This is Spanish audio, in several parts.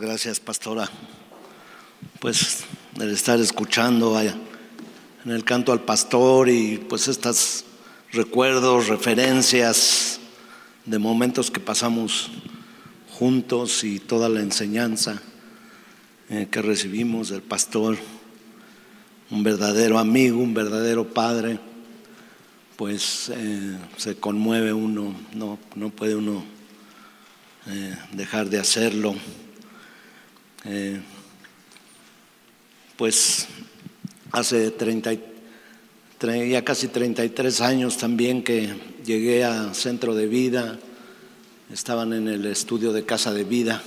Gracias, pastora. Pues el estar escuchando en el canto al pastor y pues estos recuerdos, referencias de momentos que pasamos juntos y toda la enseñanza eh, que recibimos del pastor, un verdadero amigo, un verdadero padre, pues eh, se conmueve uno, no, no puede uno eh, dejar de hacerlo. Eh, pues hace 30, ya casi 33 años también que llegué a Centro de Vida, estaban en el estudio de Casa de Vida,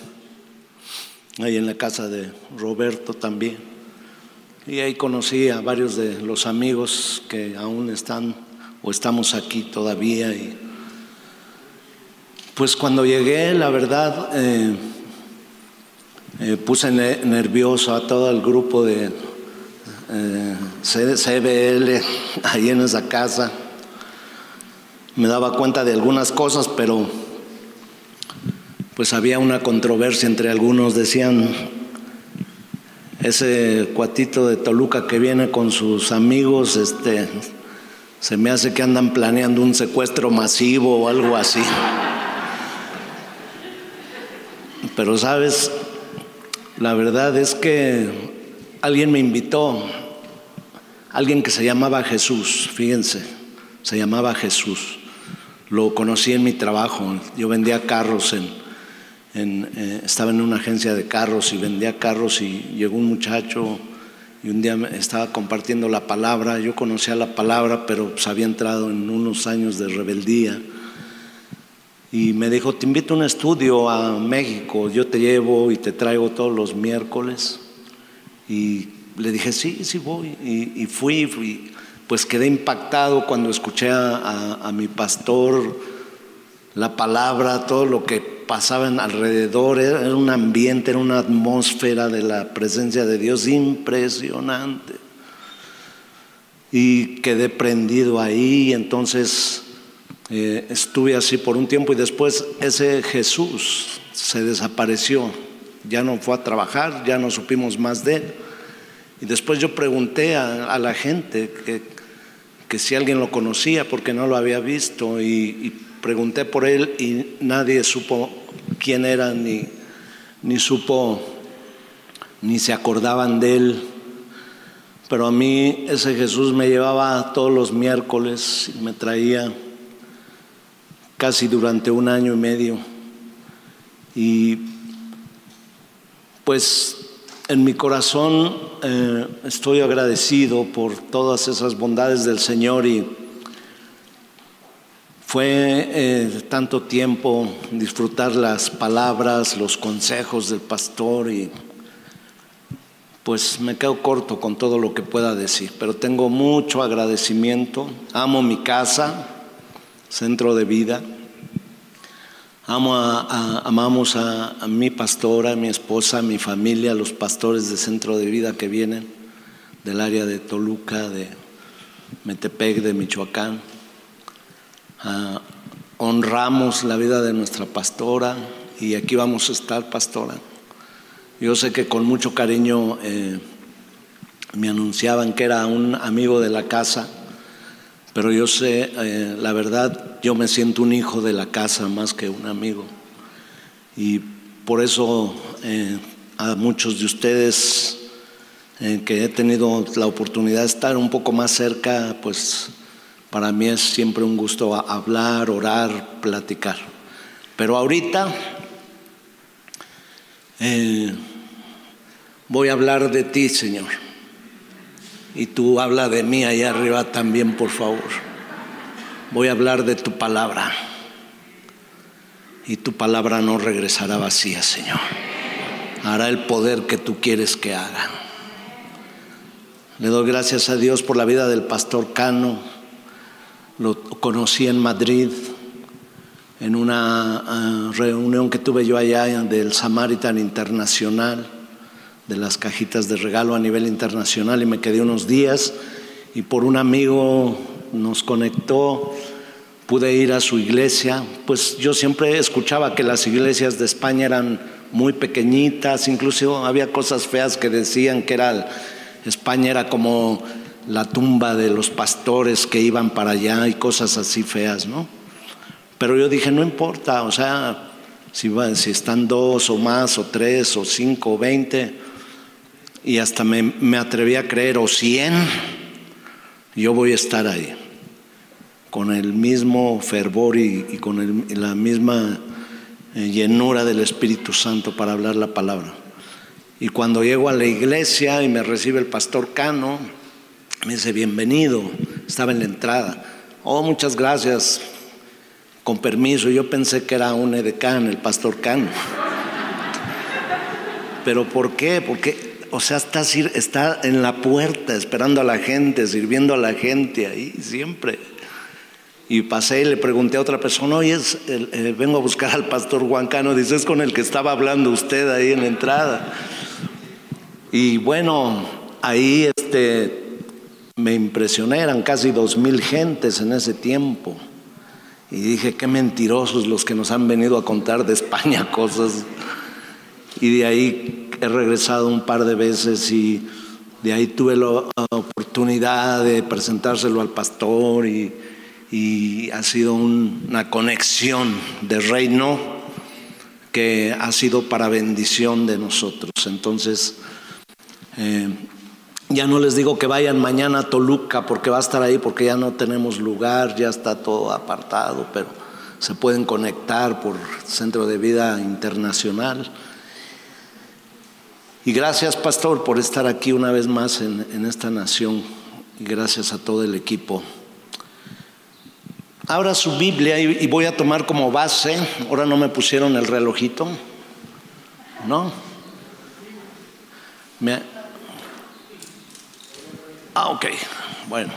ahí en la casa de Roberto también. Y ahí conocí a varios de los amigos que aún están o estamos aquí todavía. Y pues cuando llegué, la verdad, eh, eh, puse nervioso a todo el grupo de eh, CBL ahí en esa casa. Me daba cuenta de algunas cosas, pero pues había una controversia entre algunos. Decían, ese cuatito de Toluca que viene con sus amigos, este, se me hace que andan planeando un secuestro masivo o algo así. Pero sabes, la verdad es que alguien me invitó, alguien que se llamaba Jesús, fíjense, se llamaba Jesús. Lo conocí en mi trabajo, yo vendía carros en, eh, estaba en una agencia de carros y vendía carros y llegó un muchacho y un día estaba compartiendo la palabra, yo conocía la palabra, pero pues había entrado en unos años de rebeldía y me dijo, te invito a un estudio a México, yo te llevo y te traigo todos los miércoles. Y le dije, sí, sí voy. Y, fui, fui, pues quedé impactado cuando escuché a, mi pastor la palabra, todo lo que pasaba alrededor, era un ambiente, era una atmósfera de la presencia de Dios impresionante. Y quedé prendido ahí, entonces eh, estuve así por un tiempo y después ese Jesús se desapareció, ya no fue a trabajar, ya no supimos más de él. Y después yo pregunté a, la gente que, si alguien lo conocía porque no lo había visto y, y, pregunté por él y nadie supo quién era ni, ni supo ni se acordaban de él. Pero a mí ese Jesús me llevaba todos los miércoles y me traía casi durante un año y medio. Y pues en mi corazón eh, estoy agradecido por todas esas bondades del Señor y fue eh, tanto tiempo disfrutar las palabras, los consejos del pastor y pues me quedo corto con todo lo que pueda decir, pero tengo mucho agradecimiento, amo mi casa, centro de vida. Amo amamos a, mi pastora, a mi esposa, a mi familia, a los pastores de centro de vida que vienen del área de Toluca, de Metepec, de Michoacán. Ah, honramos la vida de nuestra pastora y aquí vamos a estar, pastora. Yo sé que con mucho cariño eh, me anunciaban que era un amigo de la casa pero yo sé, eh, la verdad, yo me siento un hijo de la casa más que un amigo. Y por eso eh, a muchos de ustedes eh, que he tenido la oportunidad de estar un poco más cerca, pues para mí es siempre un gusto hablar, orar, platicar. Pero ahorita voy a hablar de ti, Señor. Y tú habla de mí allá arriba también, por favor. Voy a hablar de tu palabra. Y tu palabra no regresará vacía, Señor. Hará el poder que tú quieres que haga. Le doy gracias a Dios por la vida del pastor Cano. Lo conocí en Madrid en una ah, reunión que tuve yo allá del Samaritan Internacional de las cajitas de regalo a nivel internacional y me quedé unos días y por un amigo nos conectó, pude ir a su iglesia, pues yo siempre escuchaba que las iglesias de España eran muy pequeñitas, incluso había cosas feas que decían que era España era como la tumba de los pastores que iban para allá y cosas así feas, ¿no? Pero yo dije, no importa, o sea, si, si están dos o más, o tres, o cinco, o veinte, y hasta me, me atreví a creer, o cien, yo voy a estar ahí, con el mismo fervor y, con la misma eh, llenura del Espíritu Santo para hablar la palabra. Y cuando llego a la iglesia y me recibe el pastor Cano, me dice, bienvenido, estaba en la entrada. Oh, muchas gracias, con permiso. Yo pensé que era un edecán, el pastor Cano. Pero ¿por qué? Porque, o sea, está, en la puerta esperando a la gente, sirviendo a la gente ahí siempre. Y pasé y le pregunté a otra persona, oye, vengo a buscar al pastor Juan Cano. Dice, es con el que estaba hablando usted ahí en la entrada. Y bueno, ahí este, me impresioné, eran casi dos mil gentes en ese tiempo. Y dije, qué mentirosos los que nos han venido a contar de España cosas. Y de ahí he regresado un par de veces y de ahí tuve la oportunidad de presentárselo al pastor y, ha sido una conexión de reino que ha sido para bendición de nosotros. Entonces, eh, ya no les digo que vayan mañana a Toluca porque va a estar ahí porque ya no tenemos lugar, ya está todo apartado, pero se pueden conectar por Centro de Vida Internacional. Y gracias, pastor, por estar aquí una vez más en, esta nación. Y gracias a todo el equipo. Abra su Biblia y, voy a tomar como base, ahora no me pusieron el relojito, ¿no? Ah, ok, bueno.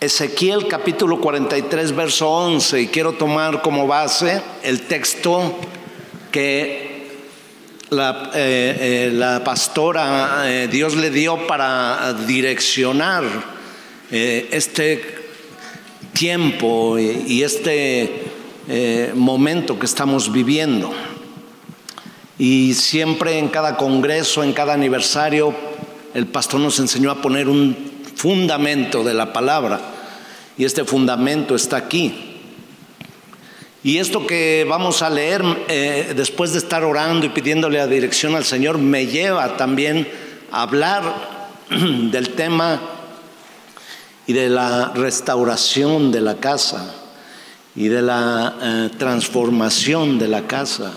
Ezequiel capítulo 43, verso 11, y quiero tomar como base el texto que la, eh, eh, la pastora eh, Dios le dio para direccionar este tiempo y este momento que estamos viviendo. Y siempre en cada congreso, en cada aniversario, el pastor nos enseñó a poner un fundamento de la palabra y este fundamento está aquí. Y esto que vamos a leer eh, después de estar orando y pidiéndole la dirección al Señor me lleva también a hablar del tema y de la restauración de la casa y de la eh, transformación de la casa.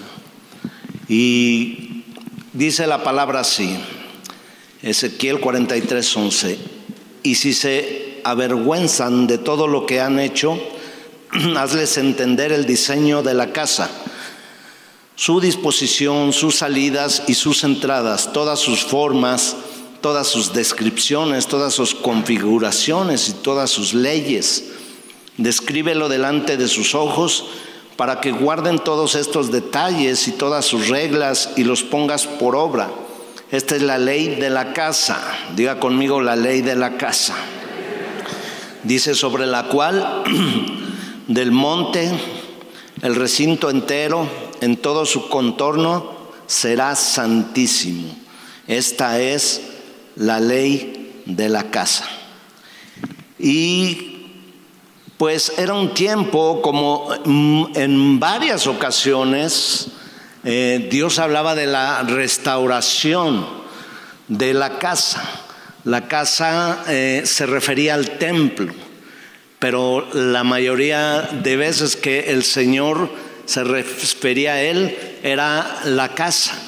Y dice la palabra así, Ezequiel 43, 11. Y si se avergüenzan de todo lo que han hecho, hazles entender el diseño de la casa, su disposición, sus salidas y sus entradas, todas sus formas, todas sus descripciones, todas sus configuraciones y todas sus leyes. Descríbelo delante de sus ojos para que guarden todos estos detalles y todas sus reglas y los pongas por obra esta es la ley de la casa. Diga conmigo la ley de la casa. Dice sobre la cual del monte, el recinto entero, en todo su contorno, será santísimo. Esta es la ley de la casa. Y pues era un tiempo como mm, en varias ocasiones, eh, Dios hablaba de la restauración de la casa. La casa eh, se refería al templo, pero la mayoría de veces que el Señor se refería a Él era la casa,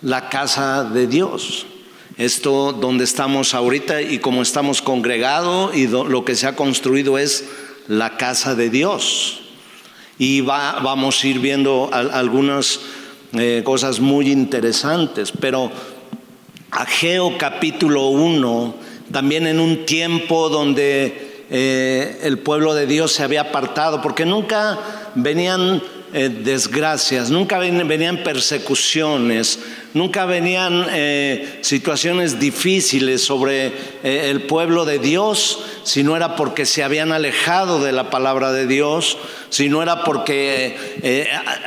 la casa de Dios. Esto donde estamos ahorita y como estamos congregados y lo que se ha construido es la casa de Dios y vamos a ir viendo algunas eh, cosas muy interesantes, pero Ageo capítulo 1, también en un tiempo donde eh, el pueblo de Dios se había apartado, porque nunca venían eh, desgracias, nunca venían persecuciones, Nunca venían situaciones difíciles sobre el pueblo de Dios, si no era porque se habían alejado de la palabra de Dios, si no era porque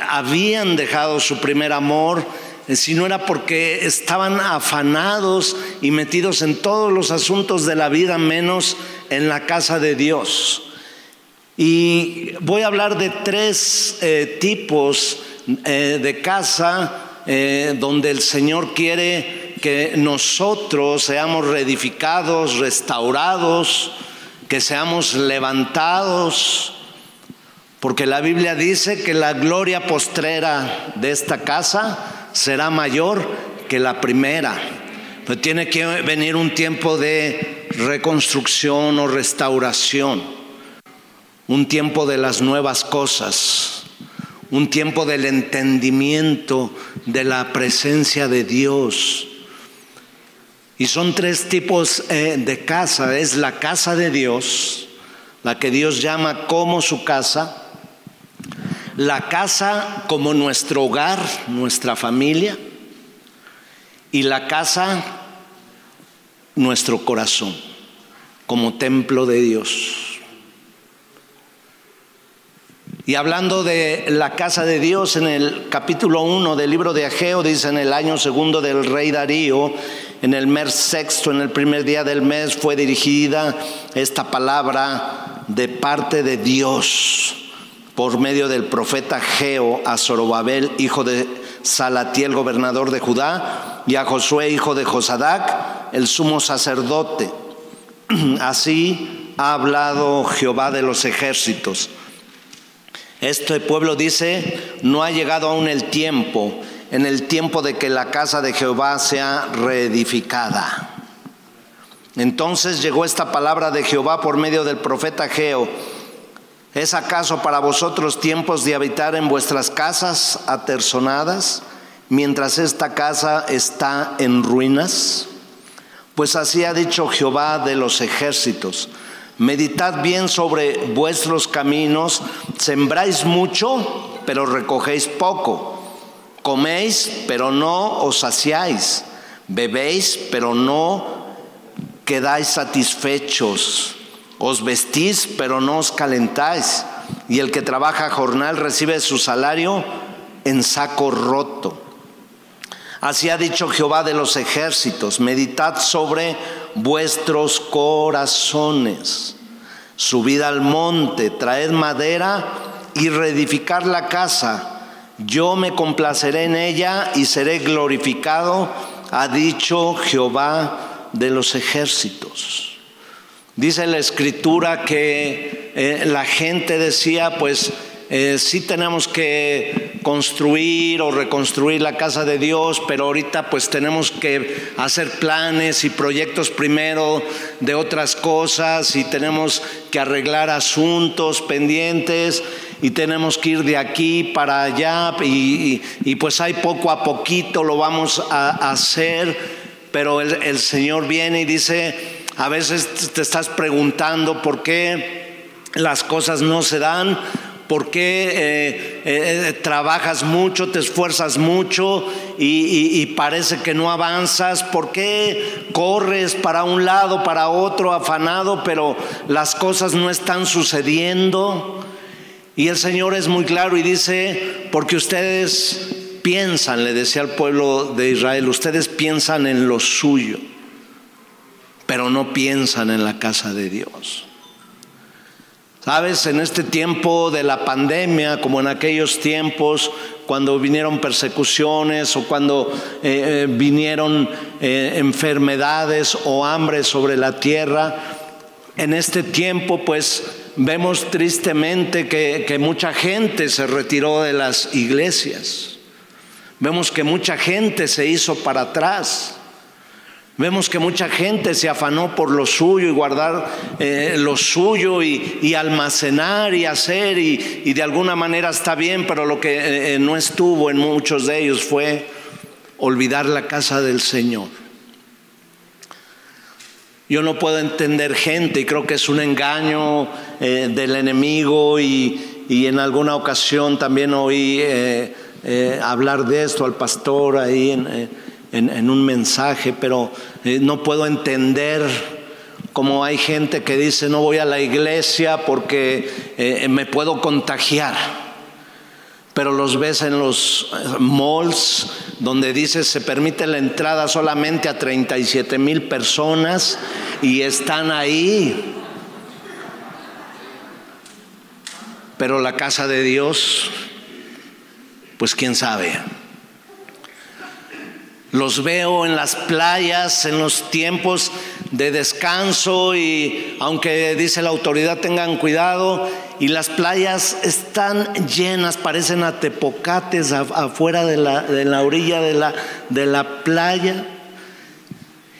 habían dejado su primer amor, si no era porque estaban afanados y metidos en todos los asuntos de la vida menos en la casa de Dios. Y voy a hablar de tres eh, tipos eh, de casa eh, donde el Señor quiere que nosotros seamos reedificados, restaurados, que seamos levantados, porque la Biblia dice que la gloria postrera de esta casa será mayor que la primera. Pero tiene que venir un tiempo de reconstrucción o restauración, un tiempo de las nuevas cosas, un tiempo del entendimiento de la presencia de Dios. Y son tres tipos eh, de casa. Es la casa de Dios, la que Dios llama como su casa la casa como nuestro hogar, nuestra familia, y la casa nuestro corazón, como templo de Dios. Y hablando de la casa de Dios, en el capítulo 1 del libro de Ageo, dice en el año segundo del rey Darío, en el mes sexto, en el primer día del mes, fue dirigida esta palabra de parte de Dios por medio del profeta Geo a Zorobabel, hijo de Salatiel, gobernador de Judá, y a Josué, hijo de Josadac, el sumo sacerdote. Así ha hablado Jehová de los ejércitos. Este pueblo dice, no ha llegado aún el tiempo, en el tiempo de que la casa de Jehová sea reedificada. Entonces llegó esta palabra de Jehová por medio del profeta Geo ¿Es acaso para vosotros tiempos de habitar en vuestras casas aterzonadas mientras esta casa está en ruinas? Pues así ha dicho Jehová de los ejércitos. Meditad bien sobre vuestros caminos, sembráis mucho, pero recogéis poco. Coméis, pero no os saciáis. Bebéis, pero no quedáis satisfechos. Os vestís, pero no os calentáis. Y el que trabaja jornal recibe su salario en saco roto. Así ha dicho Jehová de los ejércitos, meditad sobre vuestros corazones. Subid al monte, traed madera y reedificar la casa. Yo me complaceré en ella y seré glorificado, ha dicho Jehová de los ejércitos. Dice la escritura que eh, la gente decía, pues eh, sí tenemos que construir o reconstruir la casa de Dios, pero ahorita pues tenemos que hacer planes y proyectos primero de otras cosas y tenemos que arreglar asuntos pendientes y tenemos que ir de aquí para allá y, pues hay poco a poquito lo vamos a hacer, pero el Señor viene y dice, a veces te estás preguntando por qué las cosas no se dan, por qué eh, eh, trabajas mucho, te esfuerzas mucho y, parece que no avanzas, por qué corres para un lado, para otro, afanado, pero las cosas no están sucediendo. Y el Señor es muy claro y dice, porque ustedes piensan, le decía al pueblo de Israel, ustedes piensan en lo suyo pero no piensan en la casa de Dios. Sabes, en este tiempo de la pandemia, como en aquellos tiempos cuando vinieron persecuciones o cuando eh, eh, vinieron eh, enfermedades o hambre sobre la tierra, en este tiempo pues vemos tristemente que, que mucha gente se retiró de las iglesias. Vemos que mucha gente se hizo para atrás. Vemos que mucha gente se afanó por lo suyo y guardar eh, lo suyo y, almacenar y hacer y, de alguna manera está bien, pero lo que eh, eh, no estuvo en muchos de ellos fue olvidar la casa del Señor. Yo no puedo entender gente y creo que es un engaño del enemigo y, en alguna ocasión también oí hablar de esto al pastor ahí en, eh, en, un mensaje, pero eh, no puedo entender cómo hay gente que dice no voy a la iglesia porque me puedo contagiar. Pero los ves en los malls donde dice se permite la entrada solamente a 37 mil personas y están ahí. Pero la casa de Dios, pues quién sabe. Los veo en las playas, en los tiempos de descanso y aunque dice la autoridad tengan cuidado. Y las playas están llenas, parecen atepocates afuera de la, de la orilla de la, de la playa.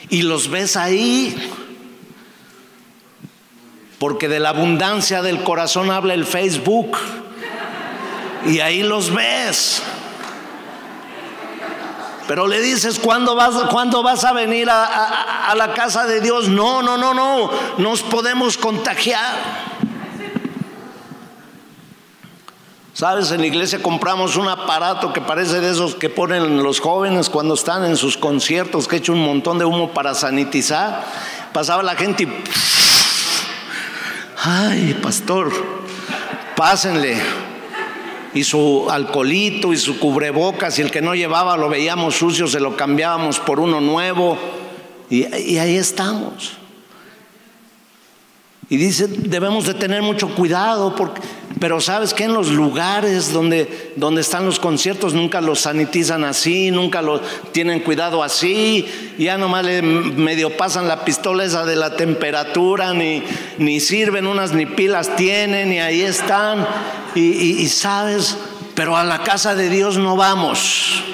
Y los ves ahí porque de la abundancia del corazón habla el Facebook. Y ahí los ves. Pero le dices, ¿cuándo vas, vas a venir a, a, la casa de Dios? No, no, no, no, nos podemos contagiar. Sabes, en la iglesia compramos un aparato que parece de esos que ponen los jóvenes cuando están en sus conciertos, que echa un montón de humo para sanitizar. Pasaba la gente y... Ay, pastor, pásenle y su alcoholito y su cubrebocas y el que no llevaba lo veíamos sucio, se lo cambiábamos por uno nuevo y, y ahí estamos. Y dice, debemos de tener mucho cuidado, porque, pero sabes que en los lugares donde, donde están los conciertos nunca los sanitizan así, nunca los tienen cuidado así, ya nomás le medio pasan la pistola esa de la temperatura, ni, ni sirven unas ni pilas tienen, y ahí están. Y, y sabes, pero a la casa de Dios no vamos.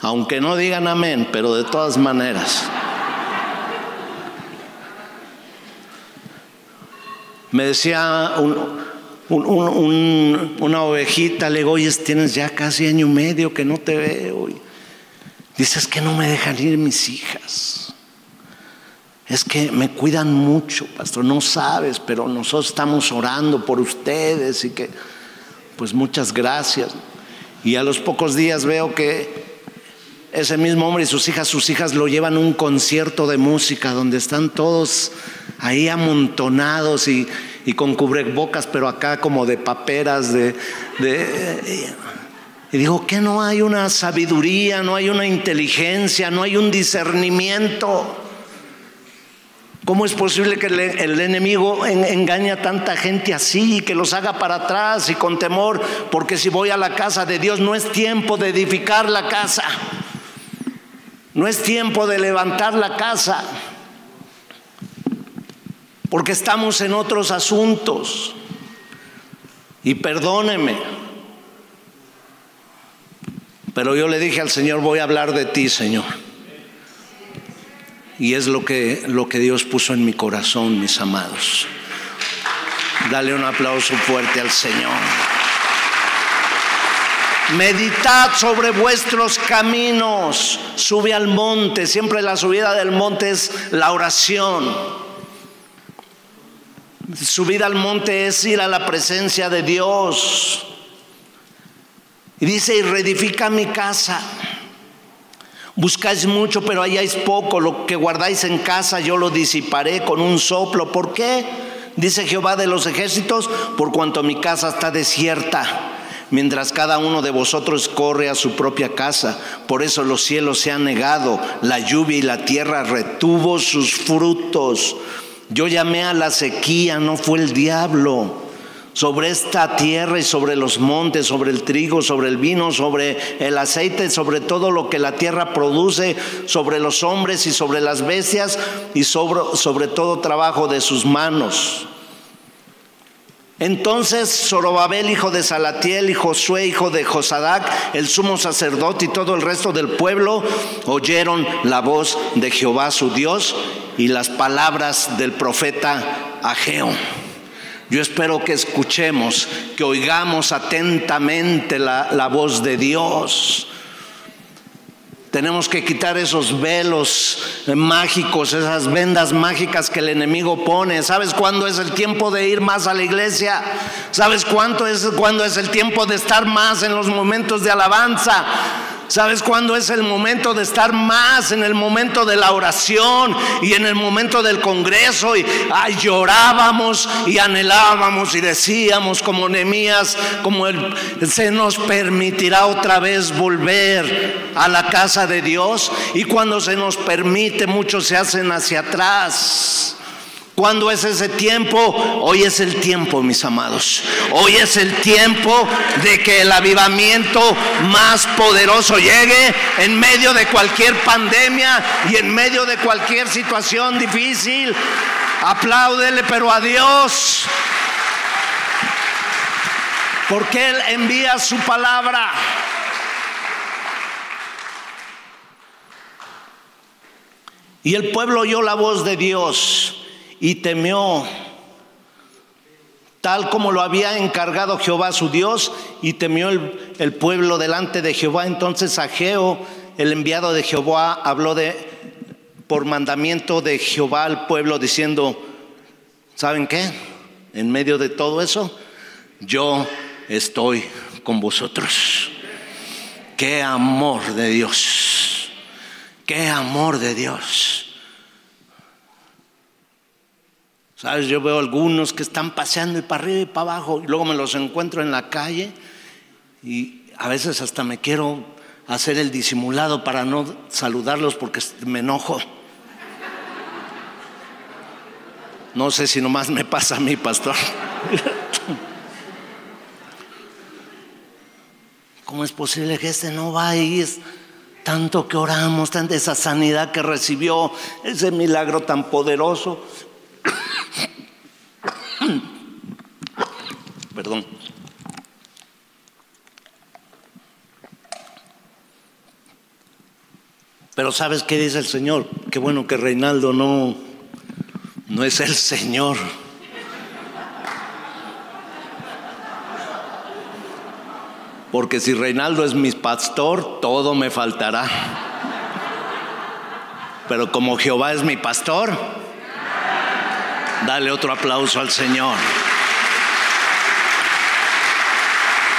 Aunque no digan amén, pero de todas maneras. Me decía una ovejita, le digo, oye, tienes ya casi año y medio que no te veo. Dices que no me dejan ir mis hijas. Es que me cuidan mucho, pastor, no sabes, pero nosotros estamos orando por ustedes y que, pues muchas gracias. Y a los pocos días veo que ese mismo hombre y sus hijas, sus hijas lo llevan a un concierto de música donde están todos ahí amontonados y, con cubrebocas, pero acá como de paperas, de, y digo, que no hay una sabiduría, no hay una inteligencia, no hay un discernimiento. ¿Cómo es posible que el, enemigo engañe a tanta gente así y que los haga para atrás y con temor? Porque si voy a la casa de Dios no es tiempo de edificar la casa, no es tiempo de levantar la casa porque estamos en otros asuntos. Y perdóneme, pero yo le dije al Señor, voy a hablar de ti, Señor. Y es lo que, lo que Dios puso en mi corazón, mis amados. Dale un aplauso fuerte al Señor. Meditad sobre vuestros caminos. Sube al monte. Siempre la subida del monte es la oración. Subir al monte es ir a la presencia de Dios. Y dice, y reedifica mi casa. Buscáis mucho, pero halláis poco. Lo que guardáis en casa yo lo disiparé con un soplo. ¿Por qué? Dice Jehová de los ejércitos, por cuanto mi casa está desierta, mientras cada uno de vosotros corre a su propia casa. Por eso los cielos se han negado, la lluvia y la tierra retuvo sus frutos. Yo llamé a la sequía, no fue el diablo. Sobre esta tierra y sobre los montes, sobre el trigo, sobre el vino, sobre el aceite, sobre todo lo que la tierra produce, sobre los hombres y sobre las bestias y sobre, sobre todo trabajo de sus manos. Entonces Zorobabel, hijo de Salatiel, y Josué, hijo de Josadac, el sumo sacerdote y todo el resto del pueblo oyeron la voz de Jehová su Dios y las palabras del profeta Ageo. Yo espero que escuchemos, que oigamos atentamente la, la voz de Dios. Tenemos que quitar esos velos mágicos, esas vendas mágicas que el enemigo pone. ¿Sabes cuándo es el tiempo de ir más a la iglesia? ¿Sabes cuánto es cuándo es el tiempo de estar más en los momentos de alabanza? ¿Sabes cuándo es el momento de estar más en el momento de la oración y en el momento del congreso? Y llorábamos y anhelábamos y decíamos como Nehemías, como el, se nos permitirá otra vez volver a la casa de Dios. Y cuando se nos permite, muchos se hacen hacia atrás. ¿Cuándo es ese tiempo? Hoy es el tiempo, mis amados. Hoy es el tiempo de que el avivamiento más poderoso llegue en medio de cualquier pandemia y en medio de cualquier situación difícil. Apláudele, pero a Dios. Porque Él envía su palabra. Y el pueblo oyó la voz de Dios y temió, tal como lo había encargado Jehová su Dios, y temió el, pueblo delante de Jehová. Entonces Ageo, el enviado de Jehová, habló de por mandamiento de Jehová al pueblo diciendo, ¿saben qué? En medio de todo eso, yo estoy con vosotros. Qué amor de Dios. Qué amor de Dios. ¿Sabes? Yo veo algunos que están paseando y para arriba y para abajo y luego me los encuentro en la calle y a veces hasta me quiero hacer el disimulado para no saludarlos porque me enojo. No sé si nomás me pasa a mí, pastor. ¿Cómo es posible que este no va y es tanto que oramos, tanta esa sanidad que recibió, ese milagro tan poderoso? Perdón. Pero ¿sabes qué dice el Señor? Qué bueno que Reinaldo no, no es el Señor. Porque si Reinaldo es mi pastor, todo me faltará. Pero como Jehová es mi pastor, dale otro aplauso al Señor.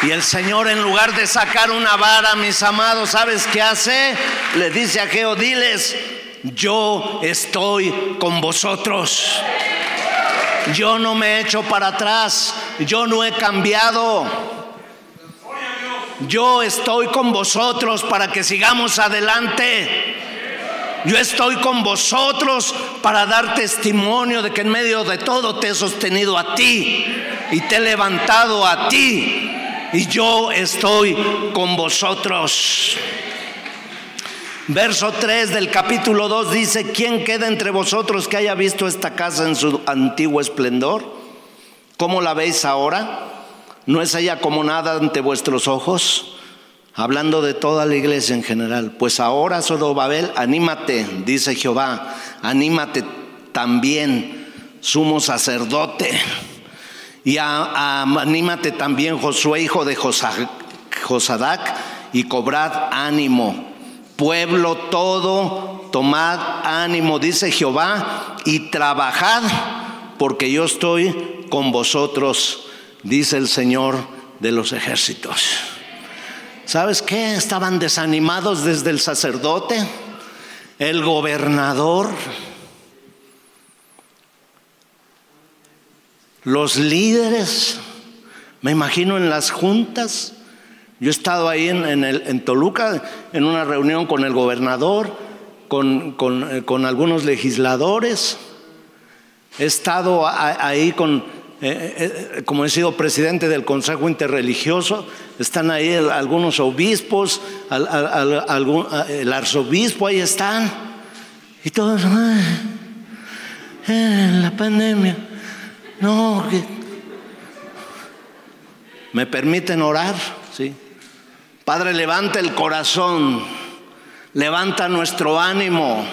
Y el Señor en lugar de sacar una vara, mis amados, ¿sabes qué hace? Le dice a Geo, diles, yo estoy con vosotros. Yo no me he hecho para atrás, yo no he cambiado. Yo estoy con vosotros para que sigamos adelante. Yo estoy con vosotros para dar testimonio de que en medio de todo te he sostenido a ti y te he levantado a ti y yo estoy con vosotros. Verso 3 del capítulo 2 dice, ¿quién queda entre vosotros que haya visto esta casa en su antiguo esplendor? ¿Cómo la veis ahora? ¿No es ella como nada ante vuestros ojos? Hablando de toda la iglesia en general. Pues ahora, Babel, anímate, dice Jehová, anímate también, sumo sacerdote y anímate también, Josué, hijo de Josadac, y cobrad ánimo. Pueblo todo, tomad ánimo, dice Jehová, y trabajad, porque yo estoy con vosotros, dice el Señor de los ejércitos. ¿Sabes qué? Estaban desanimados desde el sacerdote, el gobernador, Los líderes, me imagino en las juntas, yo he estado ahí en, Toluca en una reunión con el gobernador, con, eh, algunos legisladores, he estado ahí con, eh, eh, como he sido presidente del Consejo Interreligioso, están ahí algunos obispos, el arzobispo, ahí están, y todos, en la pandemia. No, ¿me permiten orar? Sí. Padre, levanta el corazón, levanta nuestro ánimo,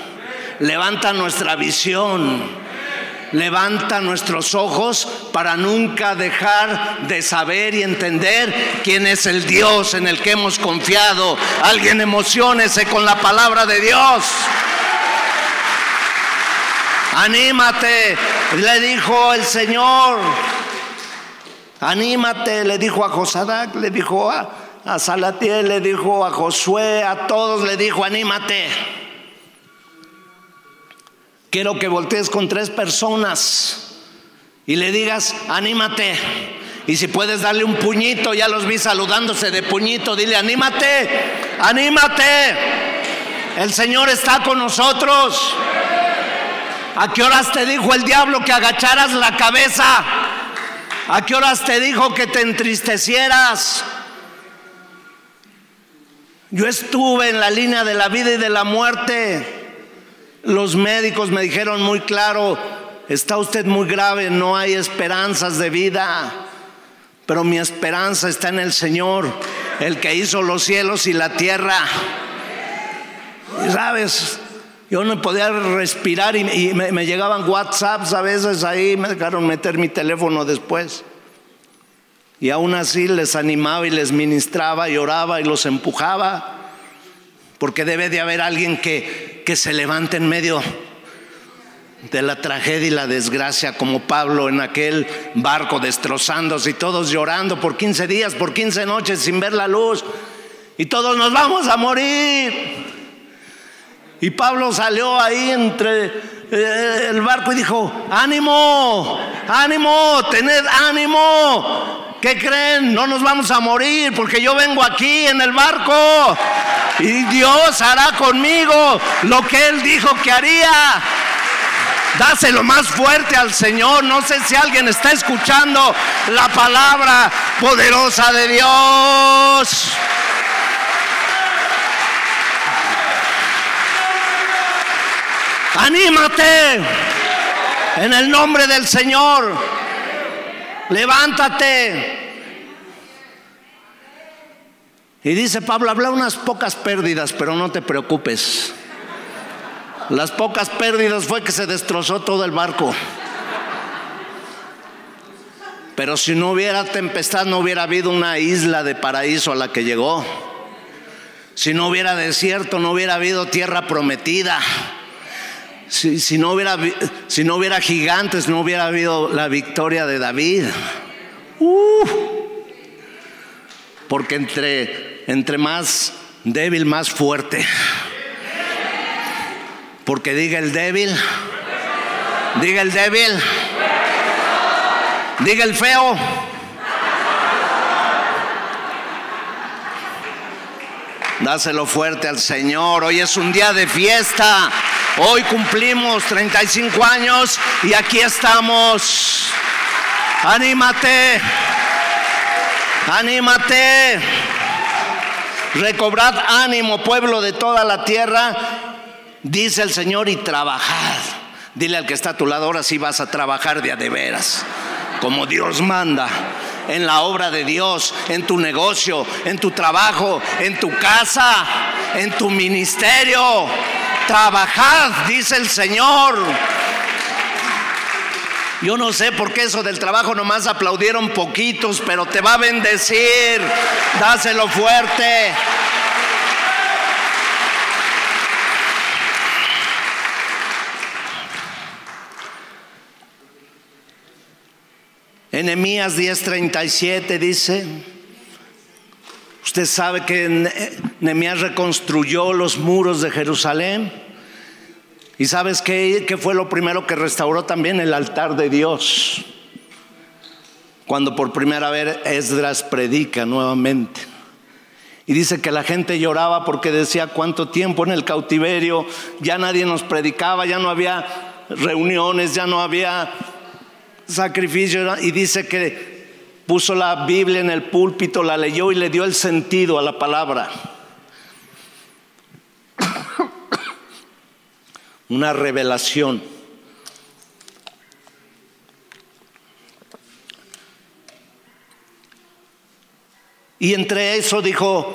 levanta nuestra visión. levanta nuestros ojos para nunca dejar de saber y entender quién es el Dios en el que hemos confiado. Alguien emocionese con la palabra de Dios. Anímate, le dijo el Señor. Anímate, le dijo a Josadac, le dijo a, a Salatiel, le dijo a Josué, a todos le dijo, anímate. Quiero que voltees con tres personas y le digas, anímate. Y si puedes darle un puñito, ya los vi saludándose de puñito, dile, anímate, anímate. El Señor está con nosotros. ¿A qué horas te dijo el diablo que agacharas la cabeza? ¿A qué horas te dijo que te entristecieras? Yo estuve en la línea de la vida y de la muerte. Los médicos me dijeron muy claro, está usted muy grave, no hay esperanzas de vida, pero mi esperanza está en el Señor, el que hizo los cielos y la tierra. Sabes, yo no podía respirar y, me, llegaban WhatsApps a veces ahí, me dejaron meter mi teléfono después. Y aún así les animaba y les ministraba y oraba y los empujaba. Porque debe de haber alguien que, que se levante en medio de la tragedia y la desgracia, como Pablo en aquel barco destrozándose y todos llorando por 15 días, por 15 noches sin ver la luz. Y todos nos vamos a morir. Y Pablo salió ahí entre eh, el barco y dijo, ánimo, ánimo, tened ánimo. ¿Qué creen? No nos vamos a morir porque yo vengo aquí en el barco y Dios hará conmigo lo que Él dijo que haría. Dáselo más fuerte al Señor. No sé si alguien está escuchando la palabra poderosa de Dios. Anímate en el nombre del Señor. Levántate. Y dice Pablo, habla unas pocas pérdidas, pero no te preocupes. Las pocas pérdidas fue que se destrozó todo el barco. Pero si no hubiera tempestad, no hubiera habido una isla de paraíso a la que llegó. Si no hubiera desierto, no hubiera habido tierra prometida. Si, no, hubiera, si no hubiera gigantes, no hubiera habido la victoria de David. porque entre entre más débil, más fuerte. Porque diga el débil, diga el débil, diga el feo. Dáselo fuerte al Señor. Hoy es un día de fiesta. Hoy cumplimos 35 años y aquí estamos. Anímate. Anímate. Recobrad ánimo, pueblo de toda la tierra, dice el Señor, y trabajad. Dile al que está a tu lado, ahora sí vas a trabajar de a de veras, como Dios manda, en la obra de Dios, en tu negocio, en tu trabajo, en tu casa, en tu ministerio. Trabajad, dice el Señor. Yo no sé por qué eso del trabajo nomás aplaudieron poquitos, pero te va a bendecir. Dáselo fuerte. Enemías 10:37 dice, usted sabe que Nehemías reconstruyó los muros de Jerusalén. ¿Y sabes qué, qué fue lo primero que restauró también? El altar de Dios. Cuando por primera vez Esdras predica nuevamente. Y dice que la gente lloraba porque decía cuánto tiempo en el cautiverio, ya nadie nos predicaba, ya no había reuniones, ya no había sacrificio. Y dice que puso la Biblia en el púlpito, la leyó y le dio el sentido a la palabra. una revelación. Y entre eso dijo,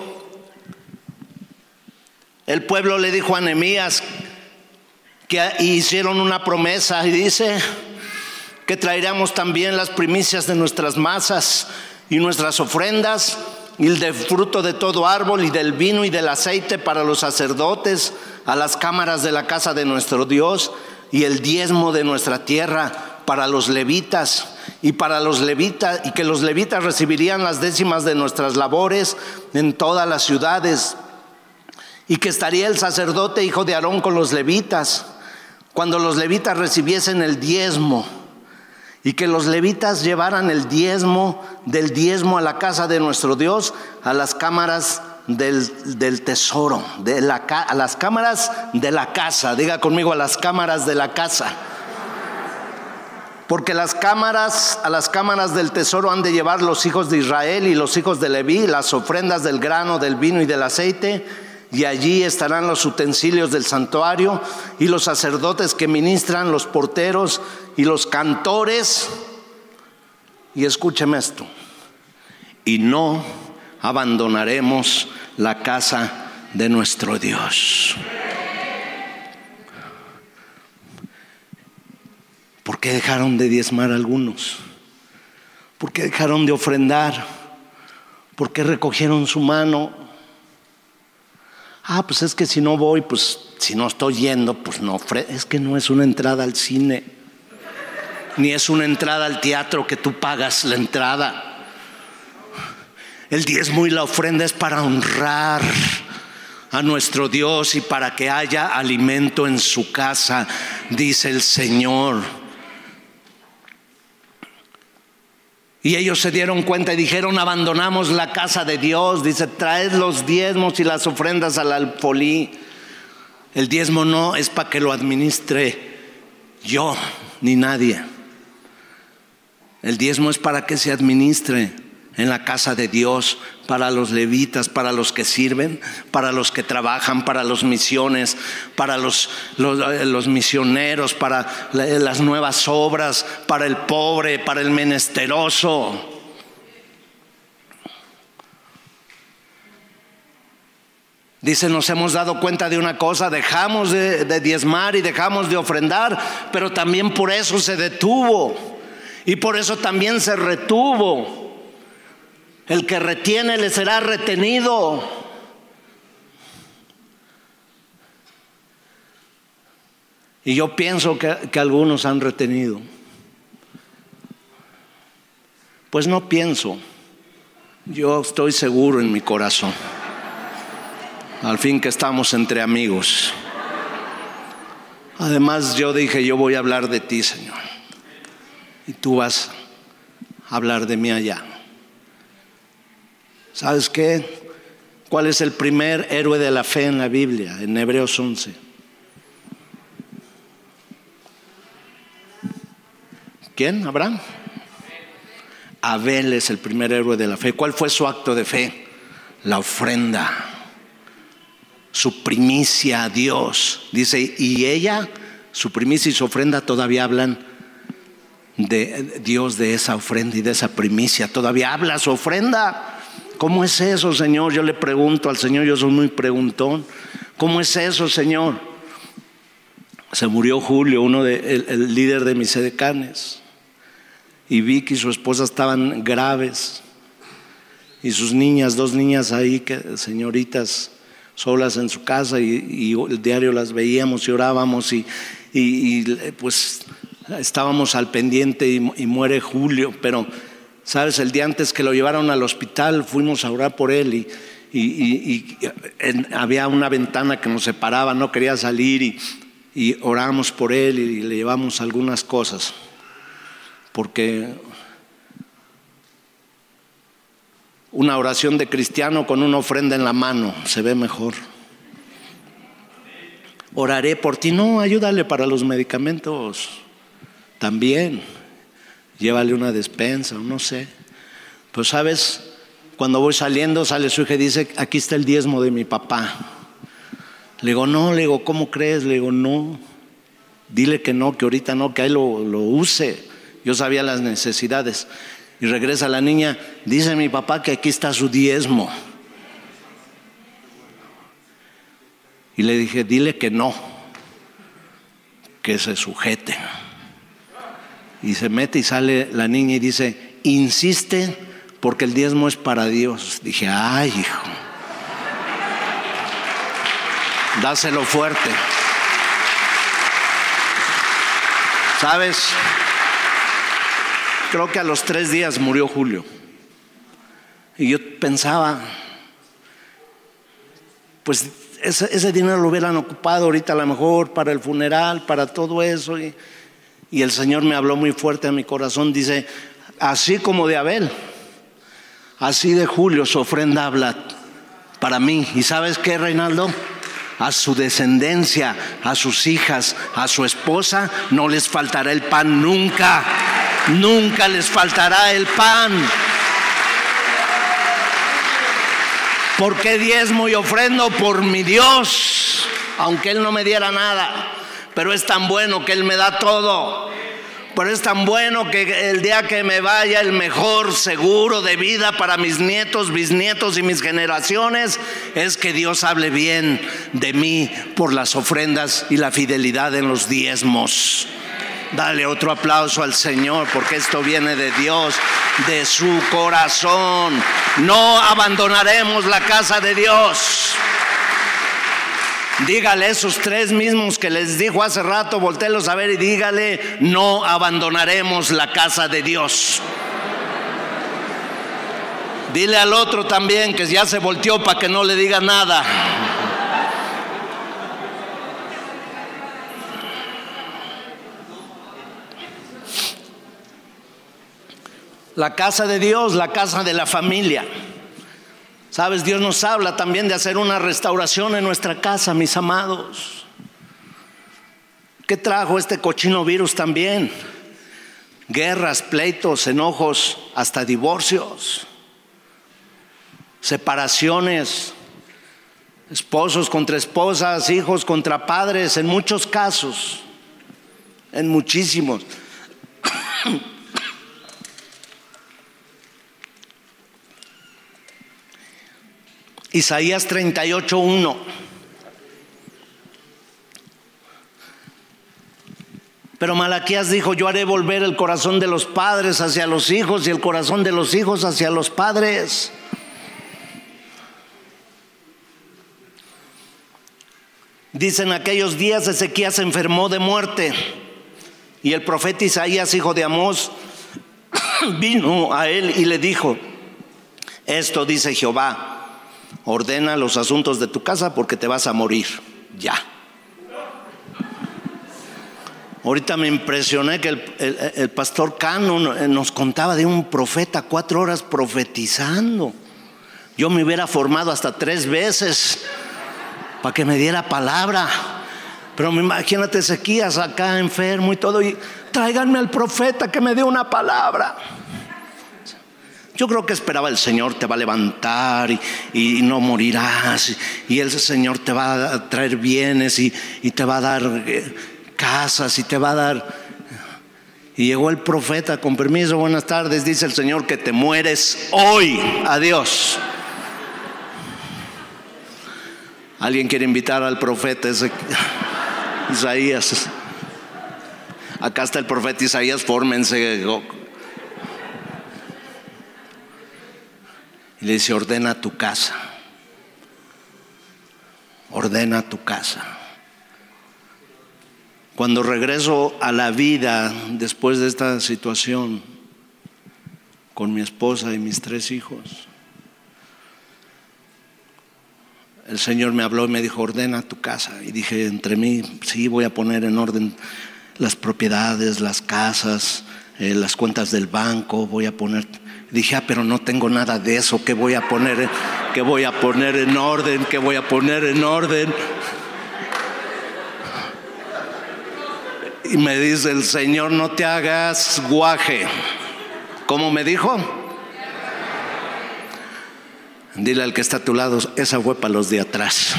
el pueblo le dijo a Nehemías que hicieron una promesa y dice, que traeremos también las primicias de nuestras masas y nuestras ofrendas, y el fruto de todo árbol, y del vino y del aceite para los sacerdotes, a las cámaras de la casa de nuestro Dios, y el diezmo de nuestra tierra para los levitas, y para los levitas, y que los levitas recibirían las décimas de nuestras labores en todas las ciudades, y que estaría el sacerdote hijo de Aarón con los levitas, cuando los levitas recibiesen el diezmo y que los levitas llevaran el diezmo del diezmo a la casa de nuestro Dios, a las cámaras del, tesoro, de la, a las cámaras de la casa, diga conmigo a las cámaras de la casa. Porque las cámaras, a las cámaras del tesoro han de llevar los hijos de Israel y los hijos de Leví, las ofrendas del grano, del vino y del aceite, y allí estarán los utensilios del santuario y los sacerdotes que ministran, los porteros y los cantores. Y escúcheme esto, y no abandonaremos la casa de nuestro Dios. ¿Por qué dejaron de diezmar algunos? ¿Por qué dejaron de ofrendar? ¿Por qué recogieron su mano? Ah, pues es que si no voy, pues si no estoy yendo, pues no, es que no es una entrada al cine, ni es una entrada al teatro que tú pagas la entrada. El diezmo y la ofrenda es para honrar a nuestro Dios y para que haya alimento en su casa, dice el Señor. Y ellos se dieron cuenta y dijeron, abandonamos la casa de Dios. Dice, traed los diezmos y las ofrendas al alfolí. El diezmo no es para que lo administre yo ni nadie. El diezmo es para que se administre en la casa de Dios, para los levitas, para los que sirven, para los que trabajan, para los misiones, para los, los, misioneros, para las nuevas obras, para el pobre, para el menesteroso. Dice, nos hemos dado cuenta de una cosa, dejamos de, de, diezmar y dejamos de ofrendar, pero también por eso se detuvo y por eso también se retuvo. El que retiene le será retenido. Y yo pienso que, algunos han retenido. Pues no pienso. Yo estoy seguro en mi corazón. Al fin que estamos entre amigos. Además yo dije, yo voy a hablar de ti, Señor. Y tú vas a hablar de mí allá. ¿Sabes qué? ¿Cuál es el primer héroe de la fe en la Biblia? En Hebreos 11. ¿Quién? ¿Abraham? Abel es el primer héroe de la fe. ¿Cuál fue su acto de fe? La ofrenda. Su primicia a Dios. Dice, y ella, su primicia y su ofrenda todavía hablan de Dios de esa ofrenda y de esa primicia. Todavía habla su ofrenda. ¿Cómo es eso, Señor? Yo le pregunto al Señor, yo soy muy preguntón. ¿Cómo es eso, Señor? Se murió Julio, uno de, el, líder de mis edecanes. Y Vicky y su esposa estaban graves. Y sus niñas, dos niñas ahí, señoritas, solas en su casa, y, el diario las veíamos y orábamos, y pues estábamos al pendiente y muere Julio, pero Sabes, el día antes que lo llevaron al hospital fuimos a orar por él y, había una ventana que nos separaba, no quería salir y, oramos por él y le llevamos algunas cosas. Porque una oración de cristiano con una ofrenda en la mano se ve mejor. Oraré por ti, no, ayúdale para los medicamentos también llévale una despensa, no sé. Pues sabes, cuando voy saliendo, sale su hija y dice, aquí está el diezmo de mi papá. Le digo, no, le digo, ¿cómo crees? Le digo, no, dile que no, que ahorita no, que ahí lo, use. Yo sabía las necesidades. Y regresa la niña, dice mi papá que aquí está su diezmo. Y le dije, dile que no, que se sujete Y se mete y sale la niña y dice, insiste porque el diezmo es para Dios. Dije, ay, hijo. Dáselo fuerte. ¿Sabes? Creo que a los tres días murió Julio. Y yo pensaba, pues ese, dinero lo hubieran ocupado ahorita a lo mejor para el funeral, para todo eso. Y, y el Señor me habló muy fuerte a mi corazón. Dice, así como de Abel, así de Julio su ofrenda habla para mí. ¿Y sabes qué, Reinaldo? A su descendencia, a sus hijas, a su esposa, no les faltará el pan nunca. Nunca les faltará el pan. ¿Por qué diezmo y ofrendo? Por mi Dios, aunque Él no me diera nada, pero es tan bueno que Él me da todo. Pero es tan bueno que el día que me vaya el mejor seguro de vida para mis nietos, bisnietos y mis generaciones es que Dios hable bien de mí por las ofrendas y la fidelidad en los diezmos. Dale otro aplauso al Señor porque esto viene de Dios, de su corazón. No abandonaremos la casa de Dios. Dígale esos tres mismos que les dijo hace rato, voltelos a ver y dígale, no abandonaremos la casa de Dios. Dile al otro también que ya se volteó para que no le diga nada. La casa de Dios, la casa de la familia. Sabes, Dios nos habla también de hacer una restauración en nuestra casa, mis amados. ¿Qué trajo este cochino virus también? Guerras, pleitos, enojos, hasta divorcios, separaciones, esposos contra esposas, hijos contra padres, en muchos casos, en muchísimos. Isaías 38.1. Pero Malaquías dijo, yo haré volver el corazón de los padres hacia los hijos y el corazón de los hijos hacia los padres. Dicen aquellos días Ezequías se enfermó de muerte y el profeta Isaías, hijo de Amós, vino a él y le dijo, esto dice Jehová, ordena los asuntos de tu casa porque te vas a morir. Ya. Ahorita me impresioné que el, pastor Cano nos contaba de un profeta cuatro horas profetizando. Yo me hubiera formado hasta tres veces para que me diera palabra. Pero imagínate Ezequías acá enfermo y todo. Y tráiganme al profeta que me dé una palabra. Yo creo que esperaba el Señor te va a levantar y, no morirás. Y el Señor te va a traer bienes y, te va a dar eh, casas y te va a dar... Y llegó el profeta, con permiso, buenas tardes, dice el Señor que te mueres hoy. Adiós. ¿Alguien quiere invitar al profeta Isaías? Acá está el profeta Isaías, fórmense Y le dice, ordena tu casa. Ordena tu casa. Cuando regreso a la vida después de esta situación con mi esposa y mis tres hijos, el Señor me habló y me dijo, ordena tu casa. Y dije, entre mí, sí, voy a poner en orden las propiedades, las casas, eh, las cuentas del banco, voy a poner Dije, ah, pero no tengo nada de eso, ¿qué voy a poner, qué voy a poner en orden? ¿Qué voy a poner en orden? Y me dice el Señor, no te hagas guaje. ¿Cómo me dijo? Dile al que está a tu lado, esa fue para los de atrás.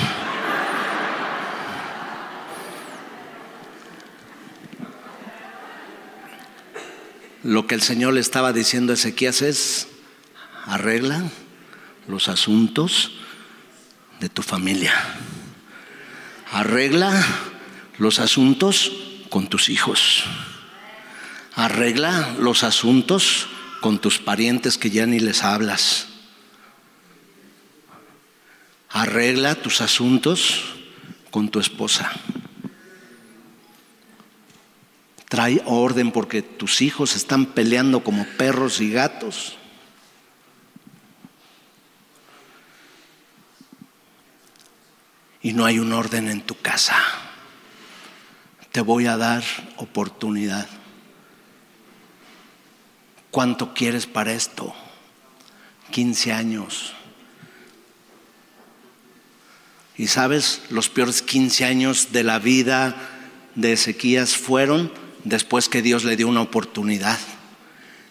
Lo que el Señor le estaba diciendo a Ezequías es, arregla los asuntos de tu familia. Arregla los asuntos con tus hijos. Arregla los asuntos con tus parientes que ya ni les hablas. Arregla tus asuntos con tu esposa. Trae orden porque tus hijos están peleando como perros y gatos. Y no hay un orden en tu casa. Te voy a dar oportunidad. ¿Cuánto quieres para esto? 15 años. Y sabes, los peores 15 años de la vida de Ezequías fueron después que Dios le dio una oportunidad.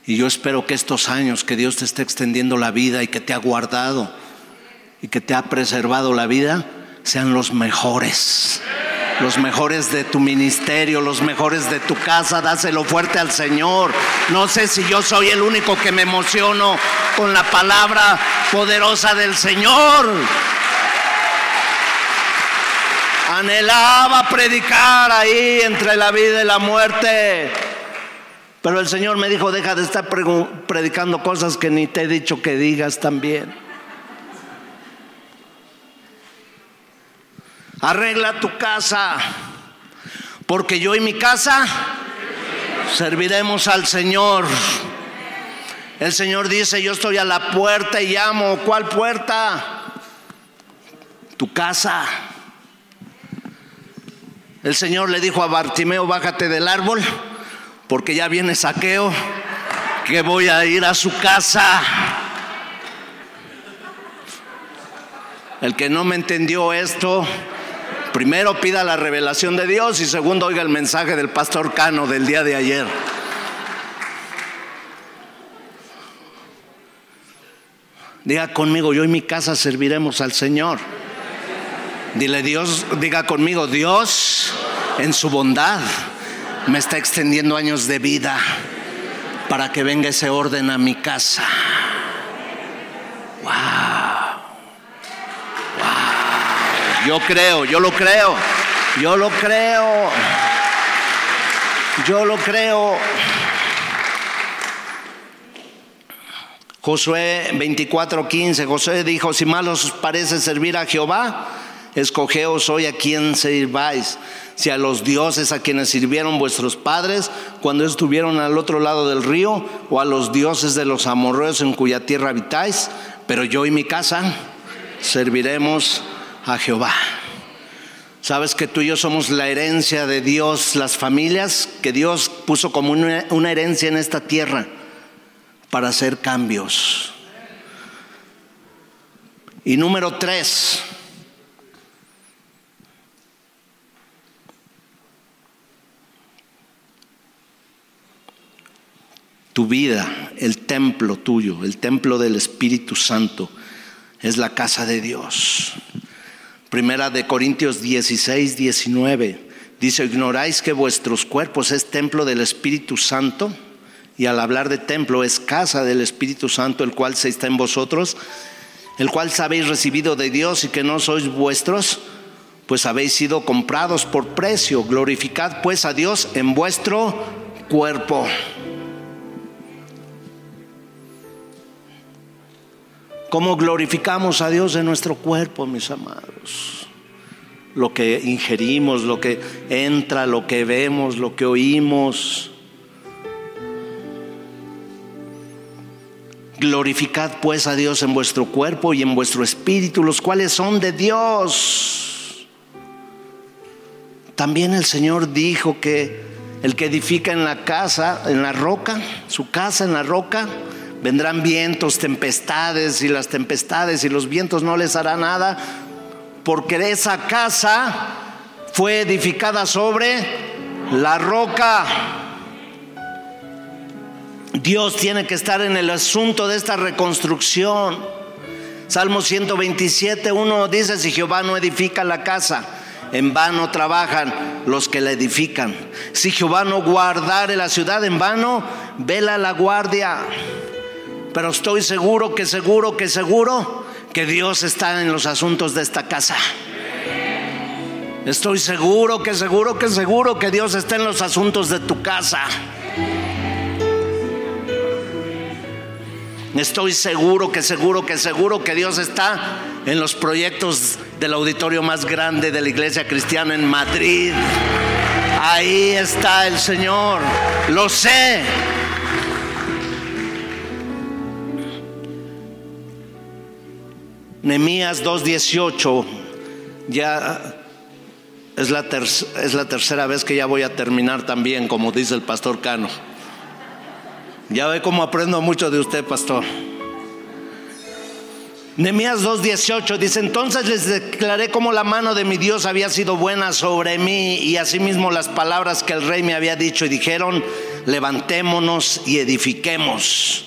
Y yo espero que estos años que Dios te esté extendiendo la vida y que te ha guardado y que te ha preservado la vida sean los mejores. Los mejores de tu ministerio, los mejores de tu casa, dáselo fuerte al Señor. No sé si yo soy el único que me emociono con la palabra poderosa del Señor. Anhelaba predicar ahí entre la vida y la muerte. Pero el Señor me dijo, deja de estar predicando cosas que ni te he dicho que digas también. Arregla tu casa, porque yo y mi casa serviremos al Señor. El Señor dice, yo estoy a la puerta y llamo. ¿Cuál puerta? Tu casa. El Señor le dijo a Bartimeo, bájate del árbol, porque ya viene saqueo, que voy a ir a su casa. El que no me entendió esto, primero pida la revelación de Dios y segundo oiga el mensaje del pastor Cano del día de ayer. Diga conmigo, yo y mi casa serviremos al Señor. Dile Dios, diga conmigo, Dios en su bondad me está extendiendo años de vida para que venga ese orden a mi casa. Wow. Wow. Yo creo, yo lo creo. Yo lo creo. Yo lo creo. Josué 24:15, Josué dijo, si mal os parece servir a Jehová, escogeos hoy a quien sirváis, si a los dioses a quienes sirvieron vuestros padres cuando estuvieron al otro lado del río, o a los dioses de los amorreos en cuya tierra habitáis, pero yo y mi casa serviremos a Jehová. Sabes que tú y yo somos la herencia de Dios, las familias que Dios puso como una, una herencia en esta tierra para hacer cambios. Y número tres, Tu vida, el templo tuyo, el templo del Espíritu Santo, es la casa de Dios. Primera de Corintios 16, 19. Dice, ignoráis que vuestros cuerpos es templo del Espíritu Santo. Y al hablar de templo es casa del Espíritu Santo, el cual se está en vosotros, el cual sabéis recibido de Dios y que no sois vuestros, pues habéis sido comprados por precio. Glorificad pues a Dios en vuestro cuerpo. ¿Cómo glorificamos a Dios en nuestro cuerpo, mis amados? Lo que ingerimos, lo que entra, lo que vemos, lo que oímos. Glorificad pues a Dios en vuestro cuerpo y en vuestro espíritu, los cuales son de Dios. También el Señor dijo que el que edifica en la casa, en la roca, su casa en la roca, Vendrán vientos, tempestades y las tempestades y los vientos no les hará nada, porque esa casa fue edificada sobre la roca. Dios tiene que estar en el asunto de esta reconstrucción. Salmo 127, uno dice, si Jehová no edifica la casa, en vano trabajan los que la edifican. Si Jehová no guardare la ciudad, en vano vela la guardia pero estoy seguro que seguro que seguro que Dios está en los asuntos de esta casa. Estoy seguro que seguro que seguro que Dios está en los asuntos de tu casa. Estoy seguro que seguro que seguro que Dios está en los proyectos del auditorio más grande de la iglesia cristiana en Madrid. Ahí está el Señor. Lo sé. Nemías 2.18, ya es la, es la tercera vez que ya voy a terminar también, como dice el pastor Cano. Ya ve cómo aprendo mucho de usted, pastor. Nehemías 2:18 dice, entonces les declaré cómo la mano de mi Dios había sido buena sobre mí y asimismo las palabras que el rey me había dicho y dijeron, levantémonos y edifiquemos.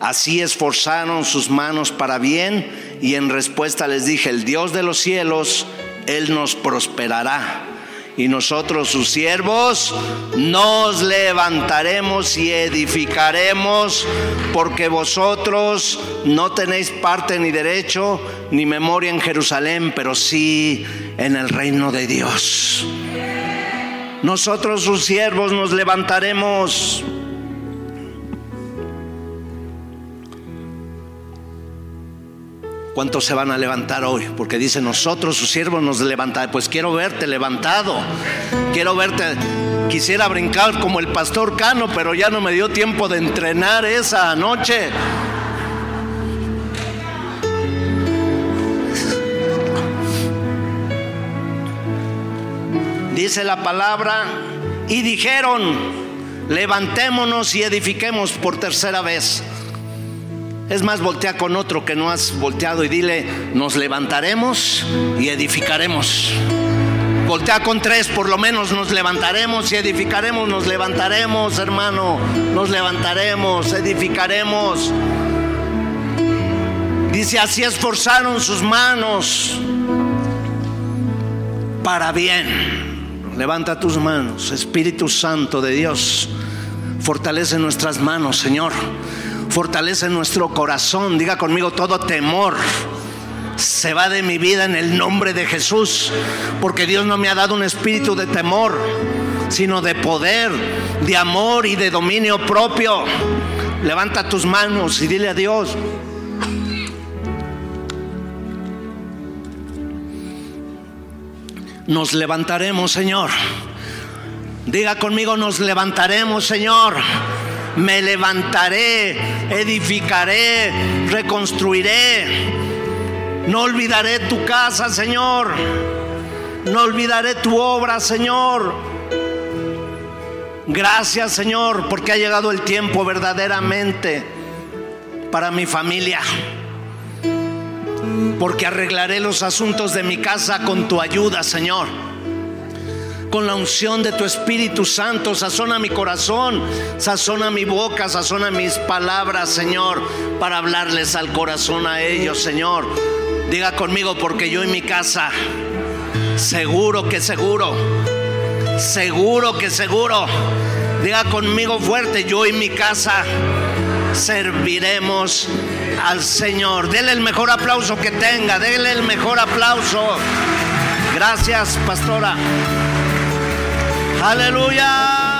Así esforzaron sus manos para bien y en respuesta les dije, el Dios de los cielos, Él nos prosperará. Y nosotros sus siervos nos levantaremos y edificaremos, porque vosotros no tenéis parte ni derecho ni memoria en Jerusalén, pero sí en el reino de Dios. Nosotros sus siervos nos levantaremos ¿Cuántos se van a levantar hoy? Porque dice, nosotros, sus siervos, nos levantamos. Pues quiero verte levantado. Quiero verte. Quisiera brincar como el pastor Cano, pero ya no me dio tiempo de entrenar esa noche. Dice la palabra, y dijeron, levantémonos y edifiquemos por tercera vez. Es más, voltea con otro que no has volteado y dile, nos levantaremos y edificaremos. Voltea con tres, por lo menos nos levantaremos y edificaremos, nos levantaremos, hermano, nos levantaremos, edificaremos. Dice, así esforzaron sus manos para bien. Levanta tus manos, Espíritu Santo de Dios, fortalece nuestras manos, Señor fortalece nuestro corazón. Diga conmigo todo temor. Se va de mi vida en el nombre de Jesús, porque Dios no me ha dado un espíritu de temor, sino de poder, de amor y de dominio propio. Levanta tus manos y dile a Dios, nos levantaremos, Señor. Diga conmigo, nos levantaremos, Señor me levantaré, edificaré, reconstruiré. No olvidaré tu casa, Señor. No olvidaré tu obra, Señor. Gracias, Señor, porque ha llegado el tiempo verdaderamente para mi familia. Porque arreglaré los asuntos de mi casa con tu ayuda, Señor con la unción de tu Espíritu Santo. Sazona mi corazón, sazona mi boca, sazona mis palabras, Señor, para hablarles al corazón a ellos, Señor. Diga conmigo, porque yo en mi casa, seguro que seguro, seguro que seguro. Diga conmigo fuerte, yo en mi casa serviremos al Señor. Dele el mejor aplauso que tenga, dele el mejor aplauso. Gracias, pastora. Hallelujah.